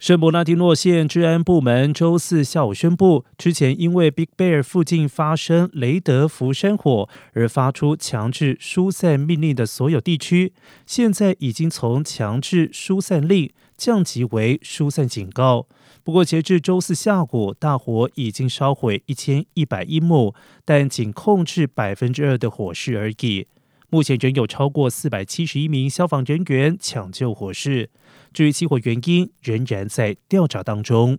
圣伯纳迪诺县治安部门周四下午宣布，之前因为 Big Bear 附近发生雷德福山火而发出强制疏散命令的所有地区，现在已经从强制疏散令降级为疏散警告。不过，截至周四下午，大火已经烧毁一千一百英亩，但仅控制百分之二的火势而已。目前仍有超过四百七十一名消防人员抢救火势，至于起火原因仍然在调查当中。